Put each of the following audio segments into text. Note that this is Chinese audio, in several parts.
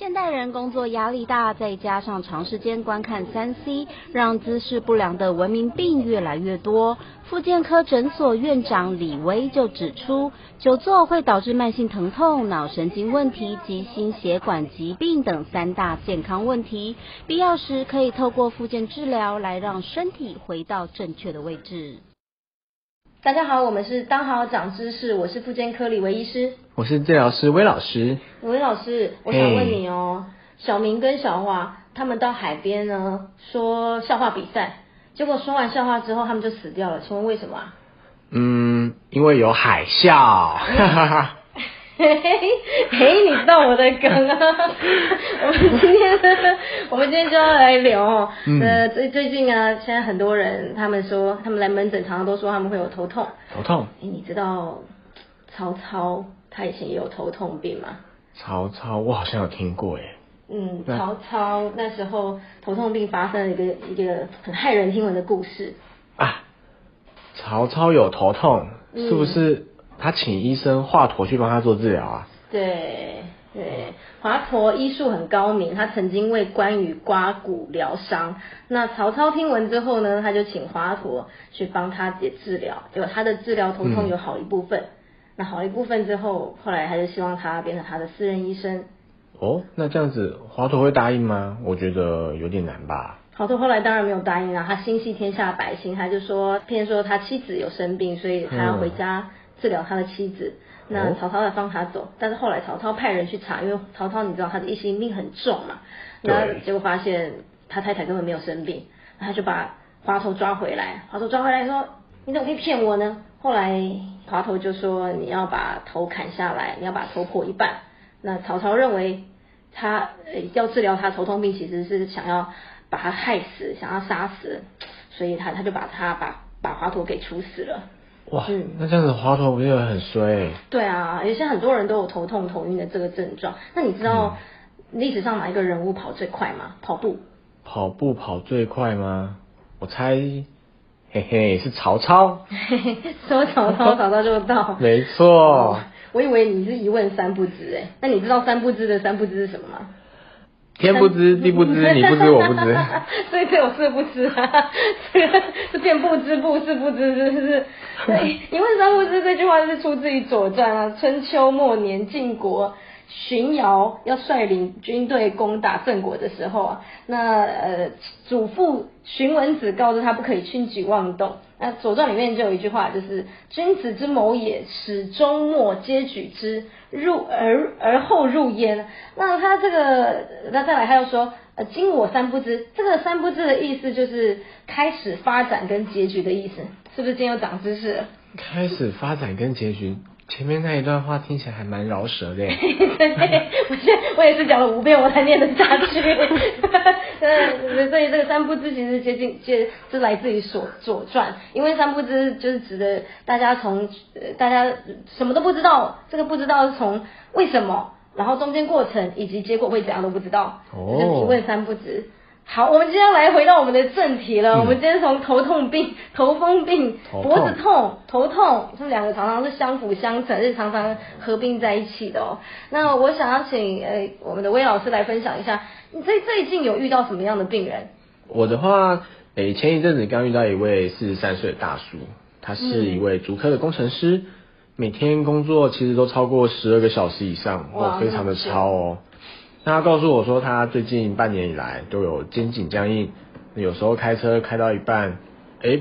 现代人工作压力大，再加上长时间观看三 C，让姿势不良的文明病越来越多。复健科诊所院长李威就指出，久坐会导致慢性疼痛、脑神经问题及心血管疾病等三大健康问题。必要时可以透过复健治疗来让身体回到正确的位置。大家好，我们是当好长知识，我是妇健科李维医师，我是治疗师威老师。魏老师，我想问你哦，小明跟小华他们到海边呢，说笑话比赛，结果说完笑话之后，他们就死掉了，请问为什么啊？嗯，因为有海啸。嘿 嘿 嘿，你知道我的梗啊！我们今天，我们今天就要来聊哦。呃，最最近啊，现在很多人他们说，他们来门诊常常都说他们会有头痛。头痛？哎，你知道曹操他以前也有头痛病吗？曹操，我好像有听过哎。嗯，曹操那时候头痛病发生了一个一个很骇人听闻的故事。啊，曹操有头痛，是不是？他请医生华佗去帮他做治疗啊？对对，华佗医术很高明，他曾经为关羽刮骨疗伤。那曹操听闻之后呢，他就请华佗去帮他也治疗，结果他的治疗头痛有好一部分。那好一部分之后，后来他就希望他变成他的私人医生。哦，那这样子华佗会答应吗？我觉得有点难吧。华佗后来当然没有答应啊，他心系天下百姓，他就说骗说他妻子有生病，所以他要回家。治疗他的妻子，那曹操要放他走，但是后来曹操派人去查，因为曹操你知道他的一心病很重嘛，那结果发现他太太根本没有生病，他就把华佗抓回来，华佗抓回来说你怎么可以骗我呢？后来华佗就说你要把头砍下来，你要把头破一半。那曹操认为他要治疗他头痛病，其实是想要把他害死，想要杀死，所以他他就把他把把华佗给处死了。哇，那这样子滑头不就很衰？对啊，有些很多人都有头痛、头晕的这个症状。那你知道历史上哪一个人物跑最快吗？跑步？跑步跑最快吗？我猜，嘿嘿，是曹操。说曹操，曹操就到。没错。我以为你是一问三不知哎，那你知道三不知的三不知是什么吗？天不知地不知，你不知 我不知，所以这我是不知啊，这个是变不知不是不知，是不是？对，因为三不知这句话是出自于《左传》啊，春秋末年晋国。荀瑶要率领军队攻打郑国的时候啊，那呃祖父荀文子告知他不可以轻举妄动。那《左传》里面就有一句话，就是君子之谋也，始终末皆举之，入而而后入焉。那他这个，那再来他又说，呃，今我三不知，这个三不知的意思就是开始发展跟结局的意思，是不是今天又长知识了？开始发展跟结局。前面那一段话听起来还蛮饶舌的。对，我现我也是讲了五遍我才念得下去。所以这个三不知其实接近接是来自于左左传，因为三不知就是指的大家从大家什么都不知道，这个不知道是从为什么，然后中间过程以及结果会怎样都不知道，就是一问三不知。好，我们今天来回到我们的正题了。我们今天从头痛病、头风病、脖子痛、头痛，这两个常常是相辅相成，是常常合并在一起的哦。那我想要请呃我们的魏老师来分享一下，你最最近有遇到什么样的病人？我的话，诶前一阵子刚遇到一位四十三岁的大叔，他是一位足科的工程师，每天工作其实都超过十二个小时以上，哇，非常的超哦。那他告诉我说，他最近半年以来都有肩颈僵硬，有时候开车开到一半，哎，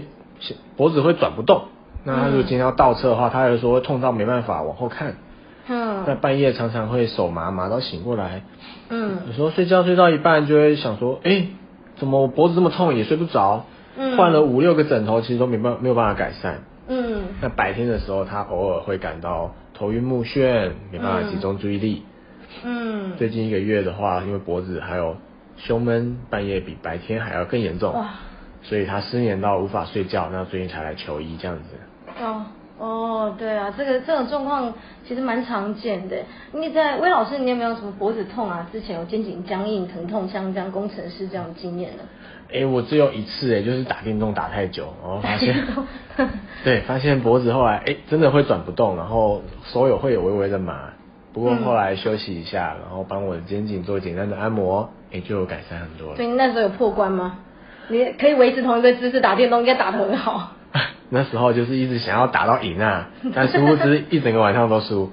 脖子会转不动。那他如果今天要倒车的话，他就说会痛到没办法往后看。嗯。在半夜常常会手麻麻到醒过来。嗯。有时候睡觉睡到一半就会想说，哎，怎么我脖子这么痛也睡不着？嗯。换了五六个枕头，其实都没办没有办法改善。嗯。那白天的时候，他偶尔会感到头晕目眩，没办法集中注意力。嗯，最近一个月的话，因为脖子还有胸闷，半夜比白天还要更严重，哇！所以他失眠到无法睡觉，那最近才来求医这样子。哦哦，对啊，这个这种状况其实蛮常见的。你在魏老师，你有没有什么脖子痛啊？之前有肩颈僵硬、疼痛，像这样工程师这样的经验呢？哎，我只有一次，哎，就是打电动打太久，然后 发现，对，发现脖子后来哎真的会转不动，然后手有会有微微的麻。不过后来休息一下，然后帮我的肩颈做简单的按摩，哎，就有改善很多了。所以那时候有破关吗？你可以维持同一个姿势打电动，应该打得很好。那时候就是一直想要打到赢啊，但殊不知一整个晚上都输。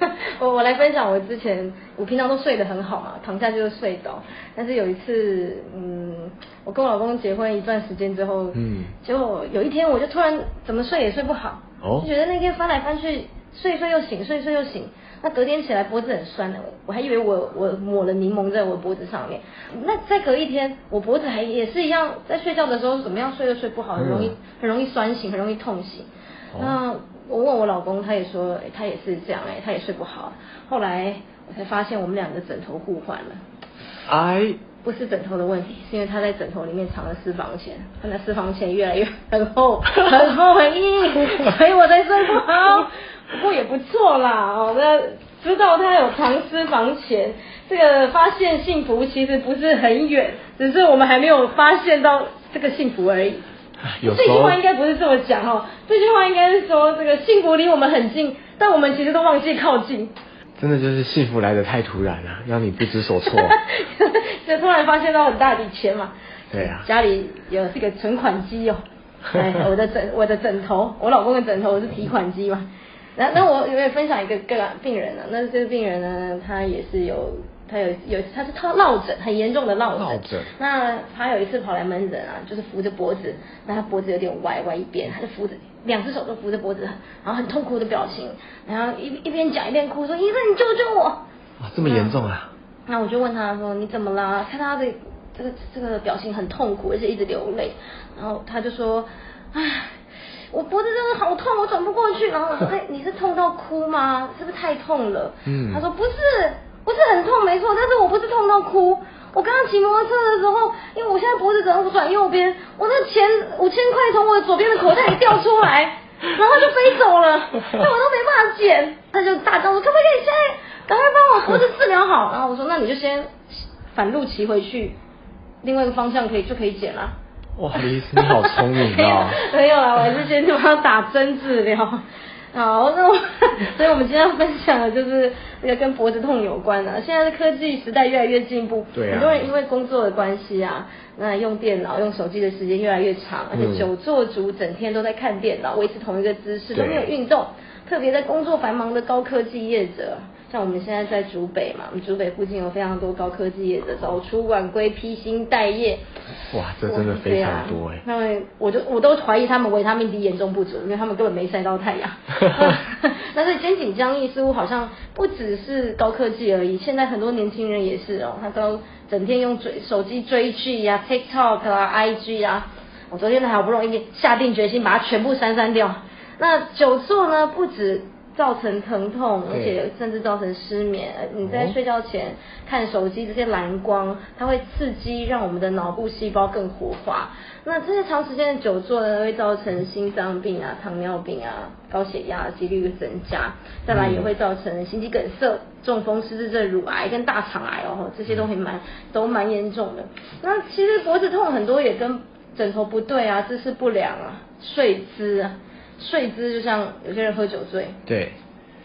我我来分享，我之前我平常都睡得很好嘛，躺下就是睡着。但是有一次，嗯，我跟我老公结婚一段时间之后，嗯，结果有一天我就突然怎么睡也睡不好，哦，就觉得那天翻来翻去，睡一睡又醒，睡一睡又醒。那隔天起来脖子很酸的，我还以为我我抹了柠檬在我脖子上面。那再隔一天，我脖子还也是一样，在睡觉的时候怎么样睡都睡不好，很容易很容易酸醒，很容易痛醒。那我问我老公，他也说他也是这样哎，他也睡不好。后来我才发现我们两个枕头互换了。哎，不是枕头的问题，是因为他在枕头里面藏了私房钱，他的私房钱越来越很厚很厚很硬，所以我才睡不好。不过也不错啦，哦，那知道他有藏私房钱，这个发现幸福其实不是很远，只是我们还没有发现到这个幸福而已。这句话应该不是这么讲哦，这句话应该是说这个幸福离我们很近，但我们其实都忘记靠近。真的就是幸福来的太突然了，让你不知所措。就突然发现到很大笔钱嘛。对啊。家里有这个存款机哦。哎，我的枕 我的枕头，我老公的枕头是提款机嘛。那那我有分享一个个病人呢，那这个病人呢，他也是有。他有有他是他落枕很严重的落枕，那他有一次跑来门诊啊，就是扶着脖子，那他脖子有点歪歪一边，他就扶着两只手都扶着脖子，然后很痛苦的表情，然后一一边讲一边哭说医生你救救我！哇 这么严重啊！那我就问他说你怎么啦？看他的这个这个表情很痛苦，而且一直流泪，然后他就说唉我脖子真的好痛，我转不过去。然后我说哎你是痛到哭吗？是不是太痛了？嗯，他说不是。不是很痛，我不是痛到哭。我刚刚骑摩托车的时候，因为我现在脖子只能转右边，我那钱五千块从我的左边的口袋里掉出来，然后就飞走了，那我都没办法捡。他就大叫说：“可不可以现在赶快帮我脖子治疗好？”然后我说：“那你就先反路骑回去，另外一个方向可以就可以捡了。”哇，李医你好聪明啊！没有啦，我还是先去帮他打针治疗。好，那我，所以我们今天要分享的就是那个跟脖子痛有关的。现在的科技时代越来越进步，对很多人因为工作的关系啊，那用电脑、用手机的时间越来越长，而且久坐族整天都在看电脑，维持同一个姿势都没有运动，特别在工作繁忙的高科技业者。像我们现在在竹北嘛，我们竹北附近有非常多高科技业者早出晚归、披星戴月。哇，这真的非常多哎。那我就我都怀疑他们维他命 D 严重不足，因为他们根本没晒到太阳。但是肩颈僵硬似乎好像不只是高科技而已，现在很多年轻人也是哦，他都整天用追手机追剧呀、TikTok 啊、IG 啊。我昨天呢好不容易下定决心把它全部删删掉。那久坐呢，不止。造成疼痛，而且甚至造成失眠。你在睡觉前看手机，这些蓝光，它会刺激让我们的脑部细胞更活化。那这些长时间的久坐呢，会造成心脏病啊、糖尿病啊、高血压几率会增加。再来也会造成心肌梗塞、中风、失智症、乳癌跟大肠癌哦，这些都会蛮都蛮严重的。那其实脖子痛很多也跟枕头不对啊、姿势不良啊、睡姿。啊。睡姿就像有些人喝酒醉，对，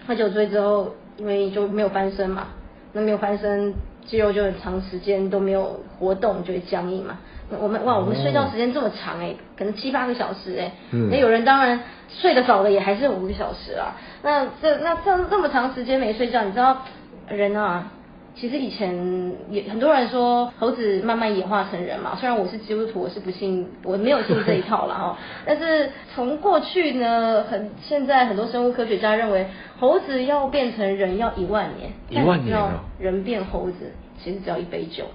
喝酒醉之后，因为就没有翻身嘛，那没有翻身，肌肉就很长时间都没有活动，就会僵硬嘛。我们哇，我们睡觉时间这么长哎，可能七八个小时哎，那有人当然睡得早的也还是五个小时啦。那这那这这么长时间没睡觉，你知道人啊。其实以前也很多人说猴子慢慢演化成人嘛，虽然我是基督徒，我是不信，我没有信这一套了哈。但是从过去呢，很现在很多生物科学家认为，猴子要变成人要一万年，一万年人变猴子其实只要一杯酒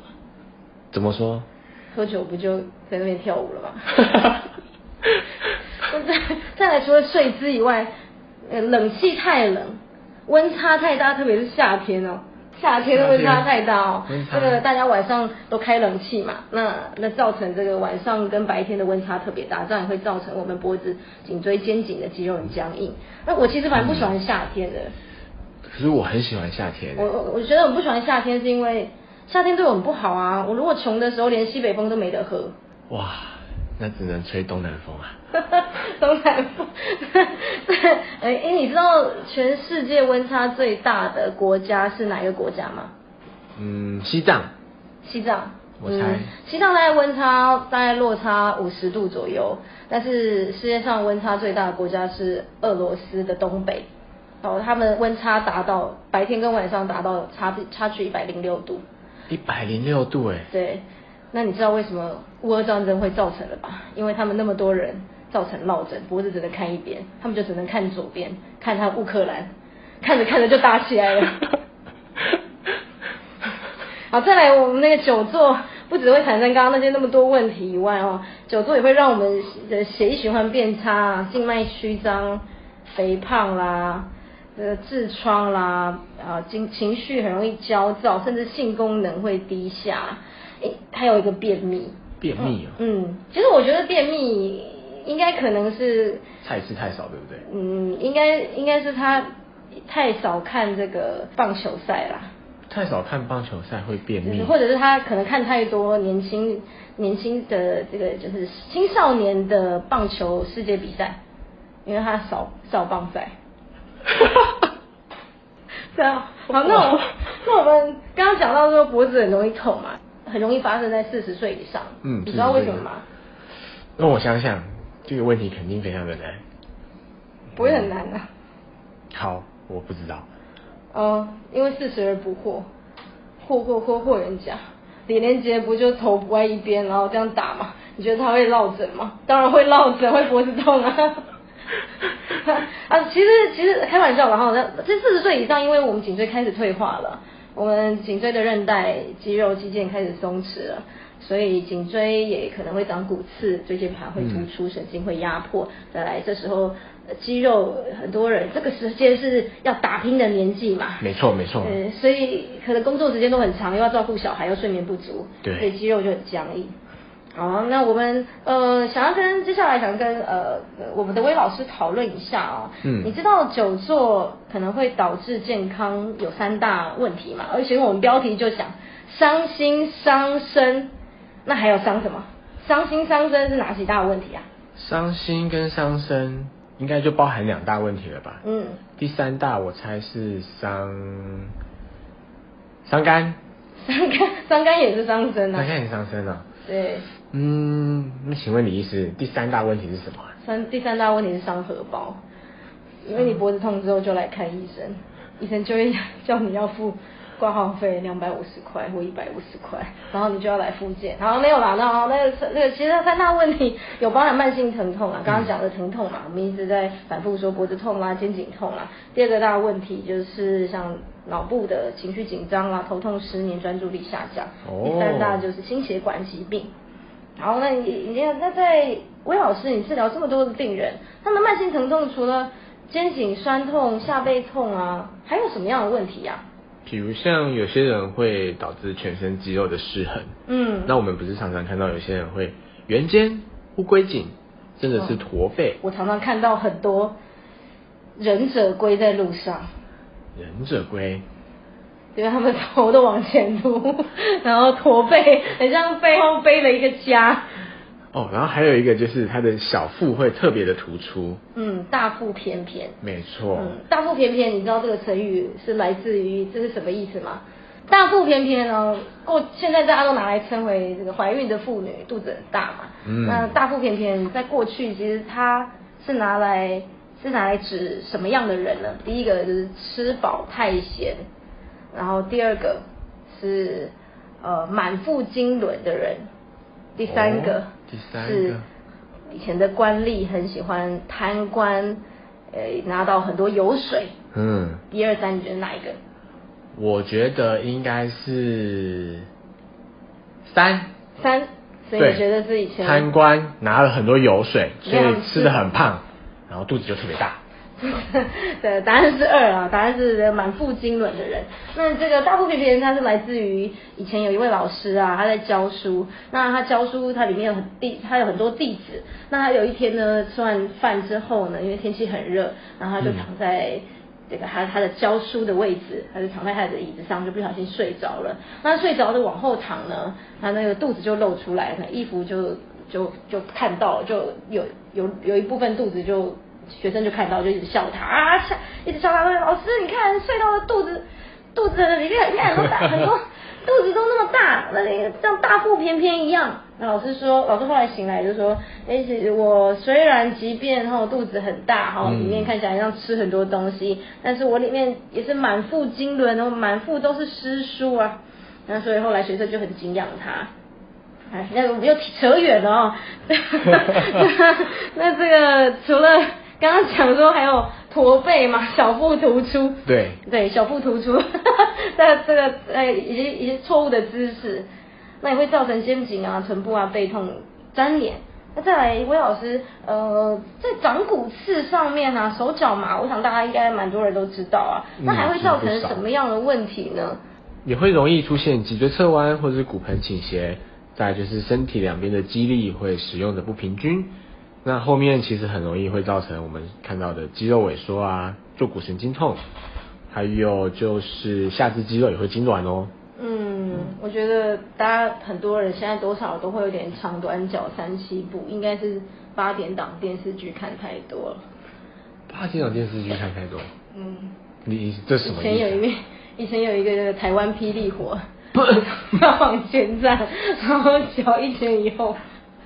怎么说？喝酒不就在那边跳舞了吗？再再来除了睡姿以外，呃，冷气太冷，温差太大，特别是夏天哦。夏天的温差太大哦，这个大家晚上都开冷气嘛，那那造成这个晚上跟白天的温差特别大，这样也会造成我们脖子、颈椎、肩颈的肌肉很僵硬。那我其实蛮不喜欢夏天的，可是我很喜欢夏天。我我我觉得我不喜欢夏天，是因为夏天对我们不好啊。我如果穷的时候连西北风都没得喝。哇，那只能吹东南风啊。东南风。哎哎，你知道全世界温差最大的国家是哪一个国家吗？嗯，西藏。西藏。我猜。西藏大概温差大概落差五十度左右，但是世界上温差最大的国家是俄罗斯的东北。哦，他们温差达到白天跟晚上达到差差距一百零六度。一百零六度哎。对。那你知道为什么乌俄战争会造成了吧？因为他们那么多人造成落枕，脖子只能看一边，他们就只能看左边，看他乌克兰，看着看着就打起来了。好，再来我们那个久坐，不只会产生刚刚那些那么多问题以外哦，久坐也会让我们的血液循环变差，静脉曲张、肥胖啦，呃痔疮啦，啊情情绪很容易焦躁，甚至性功能会低下。诶，还有一个便秘。便秘啊？嗯，其实我觉得便秘应该可能是菜吃太少，对不对？嗯，应该应该是他太少看这个棒球赛啦。太少看棒球赛会便秘，或者是他可能看太多年轻年轻的这个就是青少年的棒球世界比赛，因为他少少棒赛。对啊，好，那我那我们刚刚讲到说脖子很容易痛嘛。很容易发生在四十岁以上，嗯，你知道为什么吗？那我想想，这个问题肯定非常的难，不会很难啊。好，我不知道。哦，因为四十而不惑，惑惑惑惑人家，李连杰不就头歪一边，然后这样打嘛？你觉得他会落枕吗？当然会落枕，会脖子痛啊。啊，其实其实开玩笑了哈，这四十岁以上，因为我们颈椎开始退化了。我们颈椎的韧带、肌肉、肌腱开始松弛了，所以颈椎也可能会长骨刺，椎间盘会突出，神经会压迫。再来，这时候肌肉很多人这个时间是要打拼的年纪嘛？没错，没错。嗯，所以可能工作时间都很长，又要照顾小孩，又睡眠不足，对，所以肌肉就很僵硬。好，那我们呃想要跟接下来想跟呃我们的威老师讨论一下啊，嗯，你知道久坐可能会导致健康有三大问题嘛？而且我们标题就讲伤心伤身，那还有伤什么？伤心伤身是哪几大问题啊？伤心跟伤身应该就包含两大问题了吧？嗯，第三大我猜是伤伤肝，伤肝伤肝也是伤身啊，伤肝也是伤身啊，对。嗯，那请问李医师，第三大问题是什么？三第三大问题是伤荷包，因为你脖子痛之后就来看医生，医生就会叫你要付挂号费两百五十块或一百五十块，然后你就要来复健。好，没有啦，那那个那个其实三大问题有包含慢性疼痛啊，刚刚讲的疼痛嘛，我们一直在反复说脖子痛啦、肩颈痛啦。第二个大问题就是像脑部的情绪紧张啦、头痛、失眠、专注力下降。第三大就是心血管疾病。好，那你你那在魏老师，你治疗这么多的病人，他们慢性疼痛除了肩颈酸痛、下背痛啊，还有什么样的问题呀？比如像有些人会导致全身肌肉的失衡，嗯，那我们不是常常看到有些人会圆肩、乌龟颈，真的是驼背。我常常看到很多忍者龟在路上。忍者龟。因为他们头都往前凸，然后驼背，很像背后背了一个家。哦，然后还有一个就是他的小腹会特别的突出。嗯，大腹便便。没错。嗯，大腹便便，你知道这个成语是来自于这是什么意思吗？大腹便便呢，过现在大家都拿来称为这个怀孕的妇女肚子很大嘛。嗯。那大腹便便在过去其实它是拿来是拿来指什么样的人呢？第一个就是吃饱太闲。然后第二个是呃满腹经纶的人，第三个是以前的官吏很喜欢贪官，呃拿到很多油水。嗯。一二三，你觉得哪一个？我觉得应该是三。三，所以你觉得是以前贪官拿了很多油水，所以吃的很胖，然后肚子就特别大。对，答案是二啊，答案是满腹经纶的人。那这个大腹便便，它是来自于以前有一位老师啊，他在教书。那他教书，他里面有很弟，他有很多弟子。那他有一天呢，吃完饭之后呢，因为天气很热，然后他就躺在这个他他的教书的位置，他就躺在他的椅子上，就不小心睡着了。那睡着的往后躺呢，他那个肚子就露出来，那衣服就就就看到，就有有有一部分肚子就学生就看到，就一直笑他啊，笑一直笑他说老师你看隧道的肚子肚子里面你看很多大很多 肚子都那么大，那个像大腹便便一样。那老师说，老师后来醒来就说，哎，我虽然即便哈肚子很大哈，里面看起来像吃很多东西，但是我里面也是满腹经纶哦，满腹都是诗书啊。那所以后来学生就很敬仰他。哎，那我们又扯远了哦。那这个除了刚刚讲说还有驼背嘛，小腹突出。对。对，小腹突出，这 这个哎，以及一些错误的姿势，那也会造成肩颈啊、臀部啊背痛、粘连。那再来，魏老师，呃，在掌骨刺上面啊，手脚麻，我想大家应该蛮多人都知道啊。那还会造成什么样的问题呢？也会容易出现脊椎侧弯或者是骨盆倾斜。再就是身体两边的肌力会使用的不平均，那后面其实很容易会造成我们看到的肌肉萎缩啊，坐骨神经痛，还有就是下肢肌肉也会痉挛哦。嗯，我觉得大家很多人现在多少都会有点长短脚三七步，应该是八点档电视剧看太多了。八点档电视剧看太多？嗯。你这什么意思？以前有一个，以前有一个台湾霹雳火。要往前站，然后脚一前一后，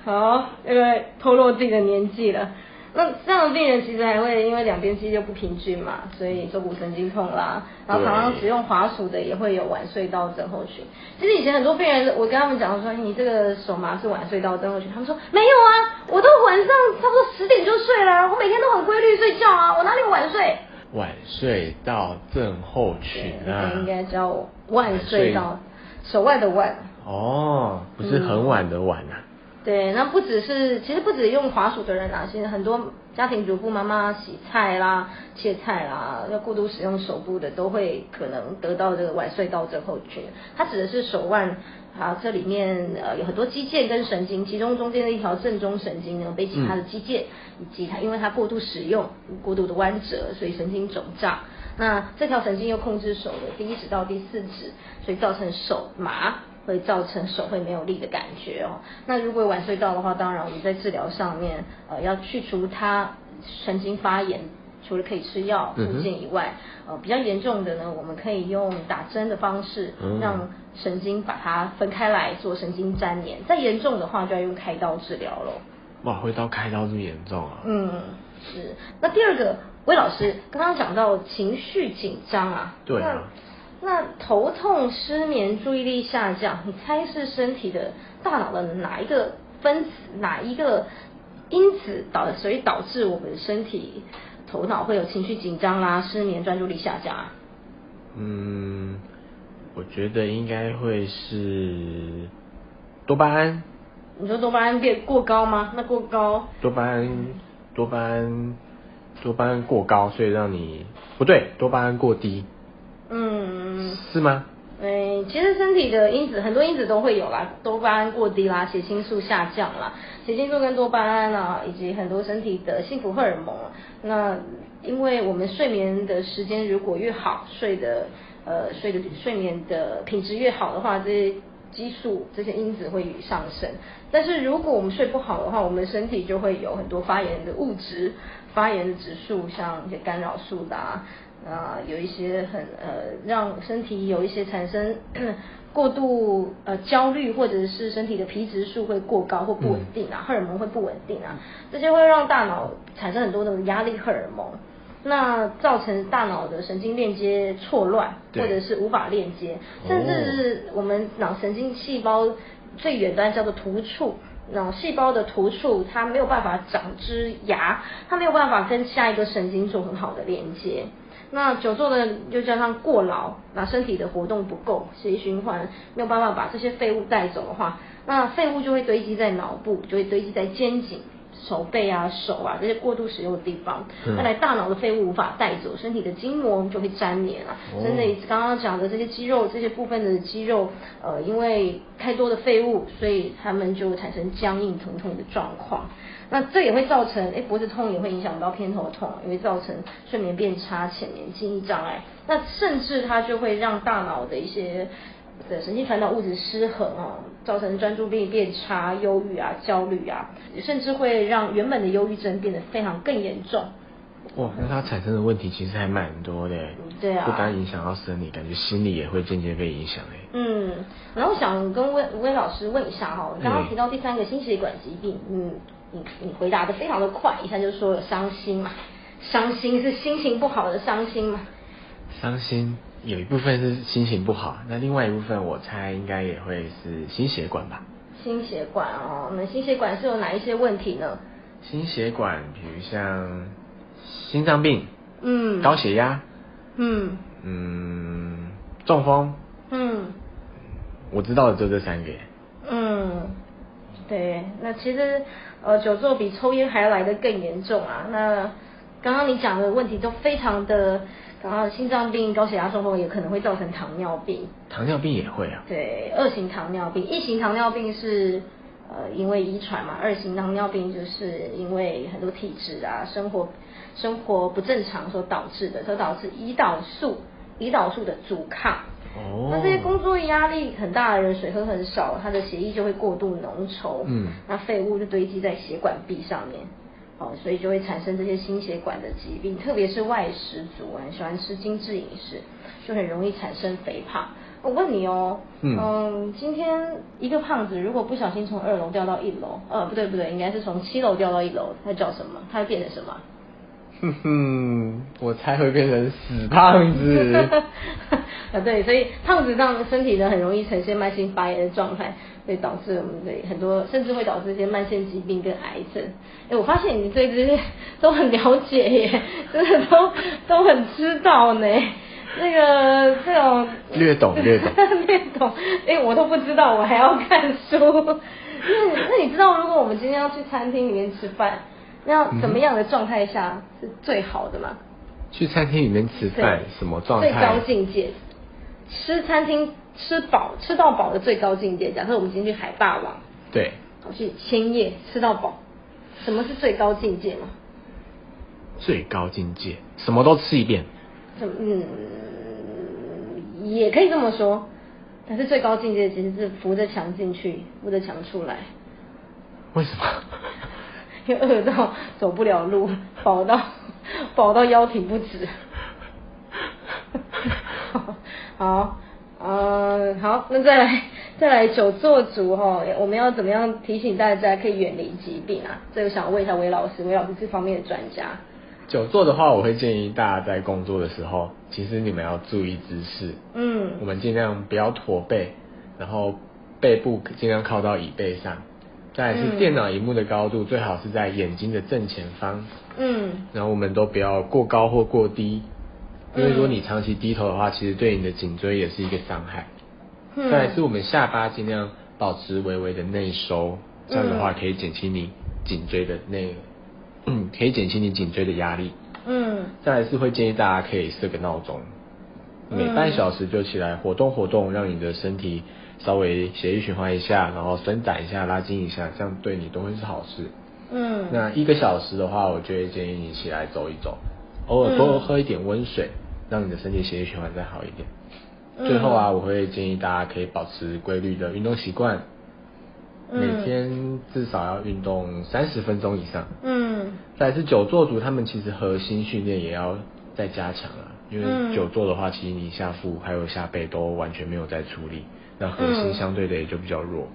好，因为透露自己的年纪了。那这样的病人其实还会因为两边肌肉不平均嘛，所以坐骨神经痛啦。然后常常使用滑鼠的也会有晚睡到症候群。其实以前很多病人，我跟他们讲说，你这个手麻是晚睡到症候群，他们说没有啊，我都晚上差不多十点就睡了，我每天都很规律睡觉啊，我哪里有晚睡？晚睡到症候群啊，应该叫晚睡到。手腕的腕哦，不是很晚的晚呐。对，那不只是，其实不止用滑鼠的人啊，现在很多家庭主妇妈妈洗菜啦、切菜啦，要过度使用手部的，都会可能得到这个晚睡到症候群。它指的是手腕啊，这里面呃有很多肌腱跟神经，其中中间的一条正中神经呢被其他的肌腱以及它，因为它过度使用、过度的弯折，所以神经肿胀。那这条神经又控制手的第一指到第四指，所以造成手麻，会造成手会没有力的感觉哦。那如果晚睡到的话，当然我们在治疗上面，呃，要去除它神经发炎，除了可以吃药复健以外，呃，比较严重的呢，我们可以用打针的方式，让神经把它分开来做神经粘连。再严重的话，就要用开刀治疗喽。哇，会到开刀这么严重啊？嗯，是。那第二个。魏老师刚刚讲到情绪紧张啊，对啊，那头痛、失眠、注意力下降，你猜是身体的大脑的哪一个分子、哪一个因子导，所以导致我们身体头脑会有情绪紧张啦、失眠、专注力下降啊？嗯，我觉得应该会是多巴胺。你说多巴胺变过高吗？那过高？多巴胺，多巴胺。多巴胺过高，所以让你不对，多巴胺过低，嗯，是吗？哎，其实身体的因子很多因子都会有啦，多巴胺过低啦，血清素下降啦，血清素跟多巴胺啊，以及很多身体的幸福荷尔蒙。那因为我们睡眠的时间如果越好，睡的呃睡的睡眠的品质越好的话，这些激素这些因子会上升。但是如果我们睡不好的话，我们身体就会有很多发炎的物质。发炎的指数，像一些干扰素啦，啊，有一些很呃，让身体有一些产生过度呃焦虑，或者是身体的皮质素会过高或不稳定啊，荷尔蒙会不稳定啊，这些会让大脑产生很多的压力荷尔蒙，那造成大脑的神经链接错乱，或者是无法链接，甚至是我们脑神经细胞最远端叫做突触。脑细胞的突触，它没有办法长枝芽，它没有办法跟下一个神经做很好的连接。那久坐的又加上过劳，那身体的活动不够，血液循环没有办法把这些废物带走的话，那废物就会堆积在脑部，就会堆积在肩颈。手背啊、手啊这些过度使用的地方，带来大脑的废物无法带走，身体的筋膜就会粘连啊。真的，刚刚讲的这些肌肉、这些部分的肌肉，呃，因为太多的废物，所以他们就产生僵硬、疼痛的状况。那这也会造成，哎，脖子痛也会影响到偏头痛，也会造成睡眠变差、浅眠、记忆障碍。那甚至它就会让大脑的一些的神经传导物质失衡哦，造成专注力变差、忧郁啊、焦虑啊，甚至会让原本的忧郁症变得非常更严重。哇，那它产生的问题其实还蛮多的。对啊。不单影响到生理，感觉心理也会间接被影响哎。嗯，然后想跟温温老师问一下哈，刚刚提到第三个心血管疾病，嗯，你你回答的非常的快，一下就说伤心嘛，伤心是心情不好的伤心嘛。伤心有一部分是心情不好，那另外一部分我猜应该也会是心血管吧。心血管哦，那心血管是有哪一些问题呢？心血管，比如像。心脏病，嗯，高血压，嗯，嗯，中风，嗯，我知道的就这三个。嗯，对，那其实呃，久坐比抽烟还要来的更严重啊。那刚刚你讲的问题都非常的，然后心脏病、高血压、中风也可能会造成糖尿病。糖尿病也会啊。对，二型糖尿病，一型糖尿病是呃因为遗传嘛，二型糖尿病就是因为很多体质啊，生活。生活不正常所导致的，所导致胰岛素胰岛素的阻抗。哦。那这些工作压力很大的人，水喝很少，他的血液就会过度浓稠。嗯。那废物就堆积在血管壁上面，哦，所以就会产生这些心血管的疾病，特别是外食族，很喜欢吃精致饮食，就很容易产生肥胖。我问你哦，嗯，今天一个胖子如果不小心从二楼掉到一楼，呃，不对不对，应该是从七楼掉到一楼，他叫什么？他会变成什么？哼哼，我猜会变成死胖子。啊，对，所以胖子让身体呢很容易呈现慢性发炎的状态，会导致我们的很多，甚至会导致一些慢性疾病跟癌症。哎，我发现你对这些都很了解耶，真的都都很知道呢。那个这种略懂略懂略懂，哎，我都不知道，我还要看书。那那你知道，如果我们今天要去餐厅里面吃饭？要怎么样的状态下是最好的吗？去餐厅里面吃饭，什么状态？最高境界，吃餐厅吃饱吃到饱的最高境界。假设我们今天去海霸王，对，我去千叶吃到饱，什么是最高境界吗？最高境界，什么都吃一遍。嗯，也可以这么说，但是最高境界其实是扶着墙进去，扶着墙出来。为什么？又 饿到走不了路，饱到饱到腰挺不直。好，呃，好，那再来再来久坐族哈，我们要怎么样提醒大家可以远离疾病啊？这个想问一下韦老师，韦老师这方面的专家。久坐的话，我会建议大家在工作的时候，其实你们要注意姿势。嗯。我们尽量不要驼背，然后背部尽量靠到椅背上。再是电脑荧幕的高度，最好是在眼睛的正前方。嗯。然后我们都不要过高或过低，因为如果你长期低头的话，其实对你的颈椎也是一个伤害。嗯。再是我们下巴尽量保持微微的内收，这样的话可以减轻你颈椎的内，嗯，可以减轻你颈椎的压力。嗯。再是会建议大家可以设个闹钟，每半小时就起来活动活动，让你的身体。稍微血液循环一下，然后伸展一下、拉筋一下，这样对你都会是好事。嗯。那一个小时的话，我就会建议你起来走一走，偶尔多喝一点温水，让你的身体血液循环再好一点。最后啊，我会建议大家可以保持规律的运动习惯，每天至少要运动三十分钟以上。嗯。再是久坐族，他们其实核心训练也要再加强啊，因为久坐的话，其实你下腹还有下背都完全没有在处理。那核心相对的也就比较弱，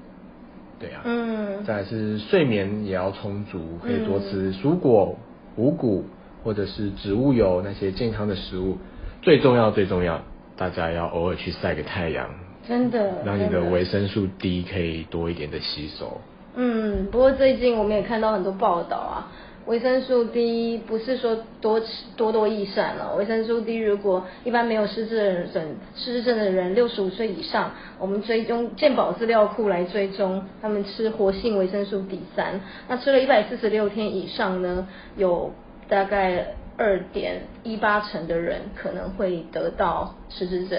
对啊。嗯。再是睡眠也要充足，可以多吃蔬果、五谷或者是植物油那些健康的食物。最重要最重要，大家要偶尔去晒个太阳。真的。让你的维生素 D 可以多一点的吸收。嗯，不过最近我们也看到很多报道啊。维生素 D 不是说多吃多多益善了。维生素 D 如果一般没有失智症、失智症的人，六十五岁以上，我们追踪健保资料库来追踪，他们吃活性维生素 D 三，那吃了一百四十六天以上呢，有大概二点一八成的人可能会得到失智症。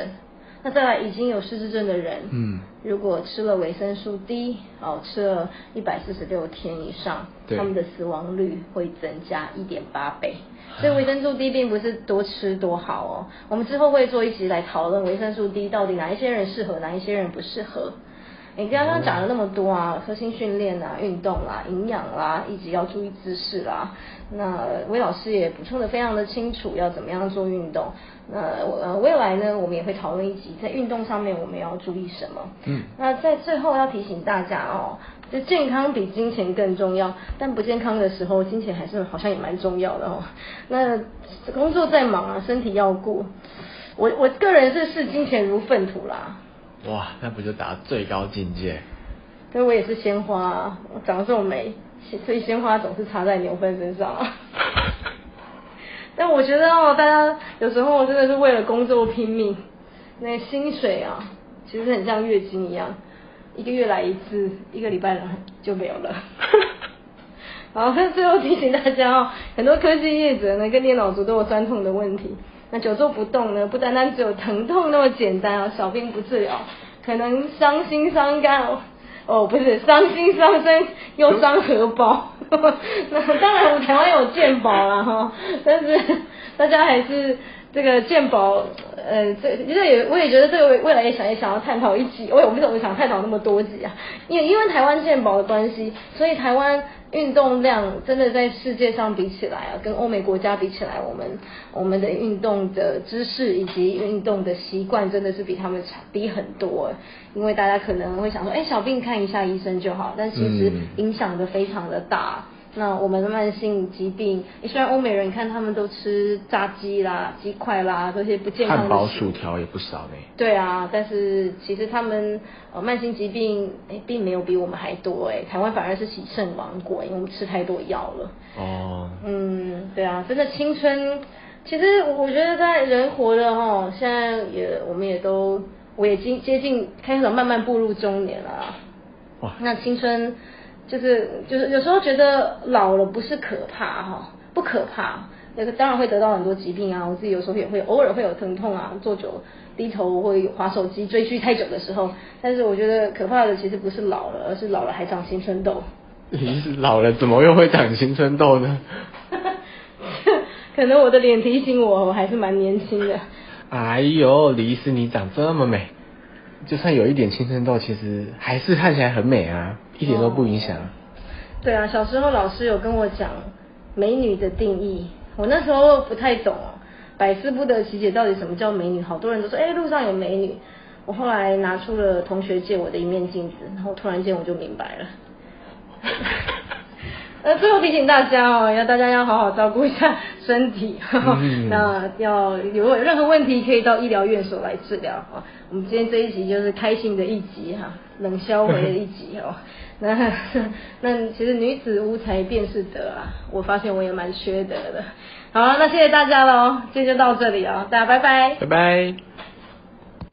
那再来已经有失智症的人，嗯，如果吃了维生素 D，哦，吃了一百四十六天以上，他们的死亡率会增加一点八倍。所以维生素 D 并不是多吃多好哦。我们之后会做一集来讨论维生素 D 到底哪一些人适合，哪一些人不适合。你刚刚讲了那么多啊，核心训练啊，运动啦，营养啦，一直要注意姿势啦。那魏老师也补充的非常的清楚，要怎么样做运动。那呃未来呢，我们也会讨论一集在运动上面我们要注意什么。嗯。那在最后要提醒大家哦，就健康比金钱更重要，但不健康的时候，金钱还是好像也蛮重要的哦。那工作再忙啊，身体要顾。我我个人是视金钱如粪土啦。哇，那不就达最高境界？所以我也是鲜花、啊，我长得这么美，所以鲜花总是插在牛粪身上啊。但我觉得哦，大家有时候真的是为了工作拼命，那个薪水啊，其实很像月经一样，一个月来一次，一个礼拜就没有了。好，那最后提醒大家哦，很多科技业者呢跟电脑族都有酸痛的问题。那久坐不动呢，不单单只有疼痛那么简单哦，小病不治疗，可能伤心伤肝哦。哦，不是伤心伤身又伤荷包。那当然，我们台湾有健保啦哈，但是大家还是这个健保，呃，这这也我也觉得这个未来也想也想要探讨一集，我也不是我想探讨那么多集啊，因为因为台湾健保的关系，所以台湾运动量真的在世界上比起来啊，跟欧美国家比起来，我们我们的运动的知识以及运动的习惯真的是比他们低很多。因为大家可能会想说，哎，小病看一下医生就好，但其实影响的非常的大。那我们的慢性疾病，虽然欧美人看他们都吃炸鸡啦、鸡块啦这些不健康的，汉堡、薯条也不少呢。对啊，但是其实他们呃慢性疾病哎并没有比我们还多哎，台湾反而是喜肾王国，因为我们吃太多药了。哦。嗯，对啊，真的青春，其实我觉得在人活的哈，现在也我们也都。我也经接近开始慢慢步入中年了，哇！那青春就是就是有时候觉得老了不是可怕哈，不可怕，那个当然会得到很多疾病啊，我自己有时候也会偶尔会有疼痛啊，坐久低头会滑手机追剧太久的时候，但是我觉得可怕的其实不是老了，而是老了还长青春痘。你 是老了怎么又会长青春痘呢？可能我的脸提醒我，我还是蛮年轻的。哎呦，李医师你长这么美，就算有一点青春痘，其实还是看起来很美啊，一点都不影响。对啊，小时候老师有跟我讲美女的定义，我那时候不太懂，百思不得其解，到底什么叫美女？好多人都说，哎，路上有美女。我后来拿出了同学借我的一面镜子，然后突然间我就明白了。呃，最后提醒大家哦，要大家要好好照顾一下身体，那要有任何问题，可以到医疗院所来治疗啊。我们今天这一集就是开心的一集哈，冷消回的一集哦。那 那其实女子无才便是德啊，我发现我也蛮缺德的。好，那谢谢大家喽，今天就到这里哦，大家拜拜，拜拜。